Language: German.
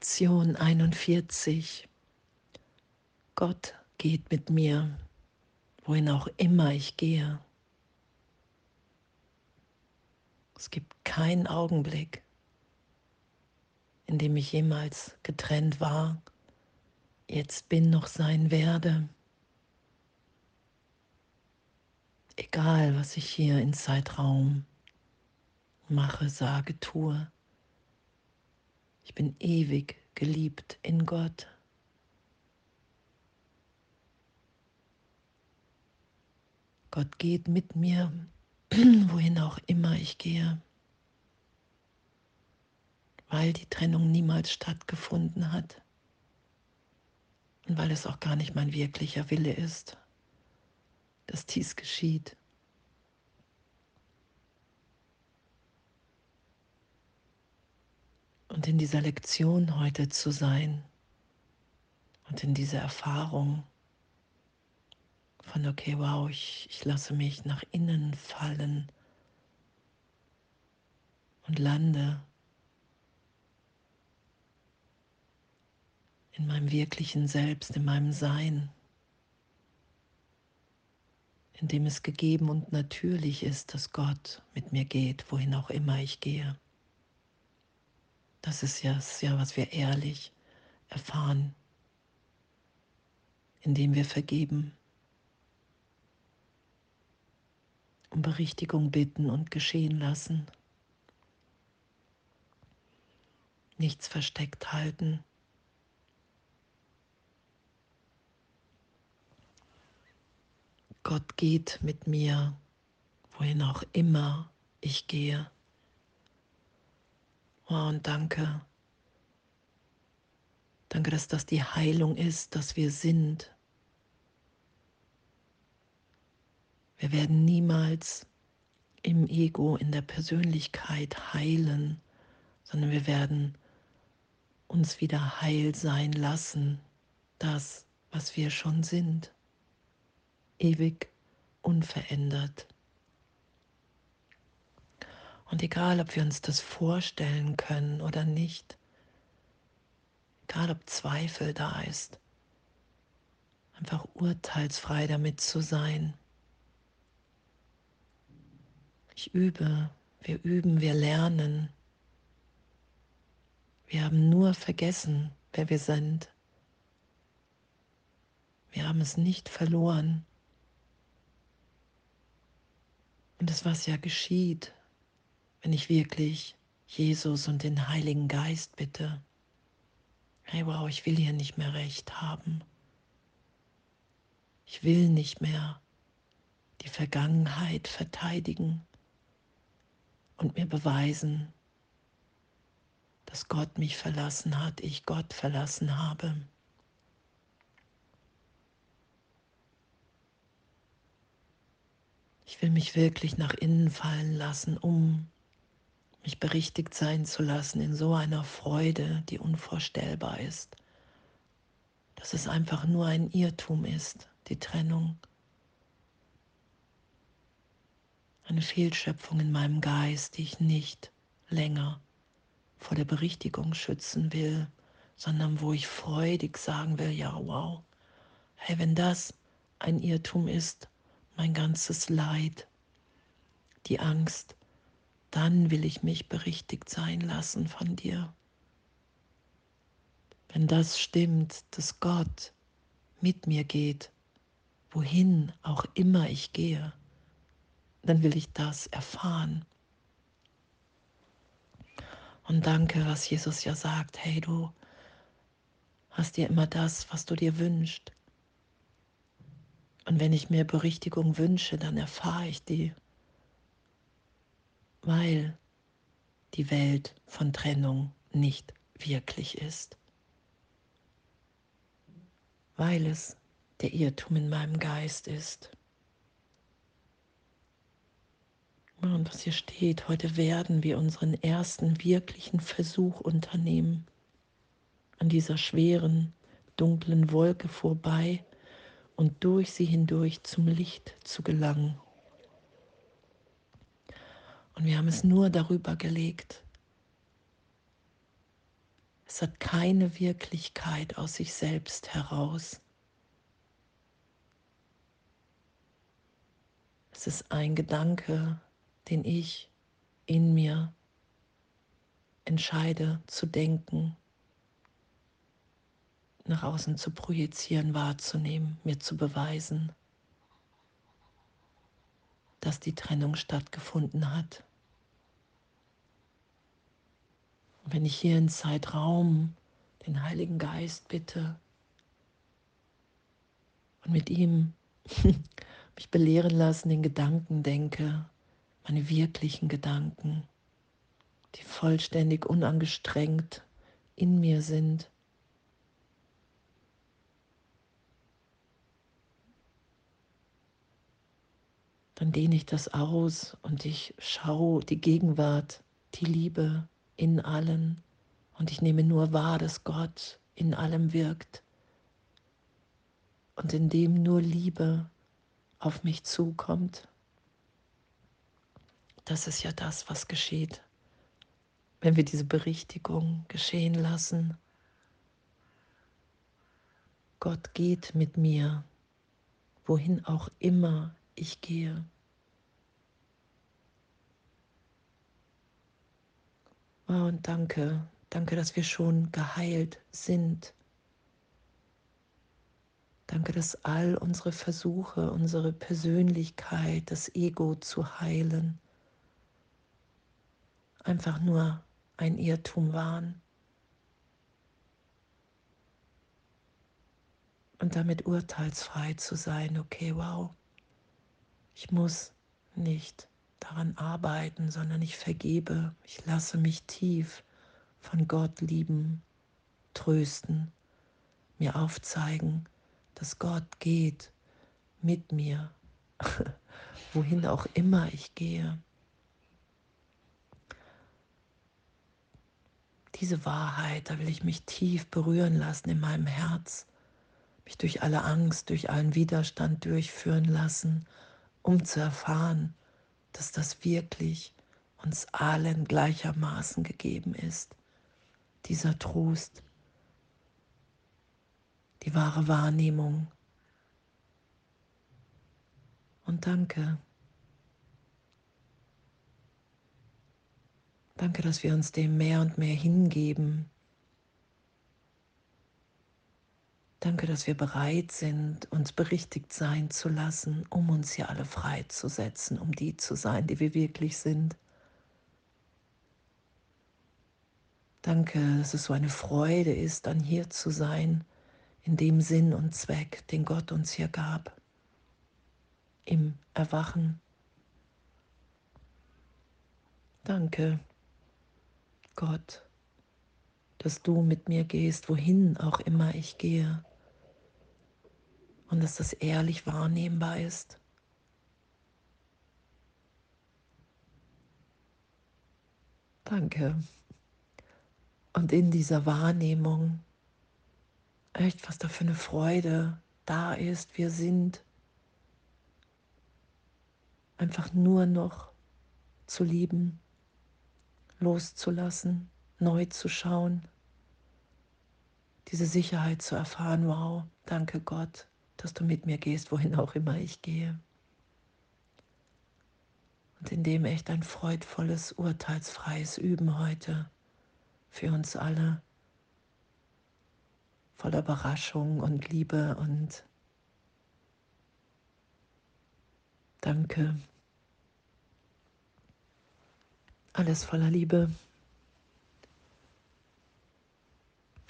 Lektion 41. Gott geht mit mir, wohin auch immer ich gehe. Es gibt keinen Augenblick, in dem ich jemals getrennt war, jetzt bin noch sein werde. Egal, was ich hier in Zeitraum mache, sage, tue. Ich bin ewig geliebt in Gott. Gott geht mit mir, wohin auch immer ich gehe, weil die Trennung niemals stattgefunden hat und weil es auch gar nicht mein wirklicher Wille ist, dass dies geschieht. Und in dieser Lektion heute zu sein und in dieser Erfahrung von, okay, wow, ich, ich lasse mich nach innen fallen und lande in meinem wirklichen Selbst, in meinem Sein, in dem es gegeben und natürlich ist, dass Gott mit mir geht, wohin auch immer ich gehe. Das ist ja, das ja, was wir ehrlich erfahren, indem wir vergeben, um Berichtigung bitten und geschehen lassen, nichts versteckt halten. Gott geht mit mir, wohin auch immer ich gehe. Oh, und danke. Danke, dass das die Heilung ist, dass wir sind. Wir werden niemals im Ego, in der Persönlichkeit heilen, sondern wir werden uns wieder heil sein lassen, das, was wir schon sind, ewig unverändert. Und egal, ob wir uns das vorstellen können oder nicht, egal ob Zweifel da ist, einfach urteilsfrei damit zu sein. Ich übe, wir üben, wir lernen. Wir haben nur vergessen, wer wir sind. Wir haben es nicht verloren. Und das, was ja geschieht, wenn ich wirklich Jesus und den Heiligen Geist bitte, hey wow, ich will hier nicht mehr recht haben. Ich will nicht mehr die Vergangenheit verteidigen und mir beweisen, dass Gott mich verlassen hat, ich Gott verlassen habe. Ich will mich wirklich nach innen fallen lassen, um mich berichtigt sein zu lassen in so einer Freude, die unvorstellbar ist, dass es einfach nur ein Irrtum ist, die Trennung. Eine Fehlschöpfung in meinem Geist, die ich nicht länger vor der Berichtigung schützen will, sondern wo ich freudig sagen will, ja, wow, hey, wenn das ein Irrtum ist, mein ganzes Leid, die Angst, dann will ich mich berichtigt sein lassen von dir. Wenn das stimmt, dass Gott mit mir geht, wohin auch immer ich gehe, dann will ich das erfahren. Und danke, was Jesus ja sagt, hey du hast dir immer das, was du dir wünschst. Und wenn ich mir Berichtigung wünsche, dann erfahre ich die weil die Welt von Trennung nicht wirklich ist, weil es der Irrtum in meinem Geist ist. Und was hier steht, heute werden wir unseren ersten wirklichen Versuch unternehmen, an dieser schweren, dunklen Wolke vorbei und durch sie hindurch zum Licht zu gelangen. Und wir haben es nur darüber gelegt. Es hat keine Wirklichkeit aus sich selbst heraus. Es ist ein Gedanke, den ich in mir entscheide zu denken, nach außen zu projizieren, wahrzunehmen, mir zu beweisen, dass die Trennung stattgefunden hat. Und wenn ich hier in Zeitraum den Heiligen Geist bitte und mit ihm mich belehren lassen, den Gedanken denke, meine wirklichen Gedanken, die vollständig unangestrengt in mir sind. Dann dehne ich das aus und ich schaue die Gegenwart, die Liebe in allen und ich nehme nur wahr, dass Gott in allem wirkt und in dem nur Liebe auf mich zukommt. Das ist ja das, was geschieht, wenn wir diese Berichtigung geschehen lassen. Gott geht mit mir, wohin auch immer ich gehe. Und danke, danke, dass wir schon geheilt sind. Danke, dass all unsere Versuche, unsere Persönlichkeit, das Ego zu heilen, einfach nur ein Irrtum waren. Und damit urteilsfrei zu sein, okay, wow, ich muss nicht daran arbeiten, sondern ich vergebe, ich lasse mich tief von Gott lieben, trösten, mir aufzeigen, dass Gott geht mit mir, wohin auch immer ich gehe. Diese Wahrheit, da will ich mich tief berühren lassen in meinem Herz, mich durch alle Angst, durch allen Widerstand durchführen lassen, um zu erfahren, dass das wirklich uns allen gleichermaßen gegeben ist. Dieser Trost, die wahre Wahrnehmung. Und danke. Danke, dass wir uns dem mehr und mehr hingeben. Danke, dass wir bereit sind, uns berichtigt sein zu lassen, um uns hier alle freizusetzen, um die zu sein, die wir wirklich sind. Danke, dass es so eine Freude ist, dann hier zu sein, in dem Sinn und Zweck, den Gott uns hier gab, im Erwachen. Danke. Gott, dass du mit mir gehst, wohin auch immer ich gehe. Und dass das ehrlich wahrnehmbar ist. Danke. Und in dieser Wahrnehmung, echt, was da für eine Freude da ist, wir sind einfach nur noch zu lieben loszulassen, neu zu schauen, diese Sicherheit zu erfahren, wow, danke Gott, dass du mit mir gehst, wohin auch immer ich gehe. Und in dem echt ein freudvolles, urteilsfreies Üben heute für uns alle, voller Überraschung und Liebe und Danke. Alles voller Liebe.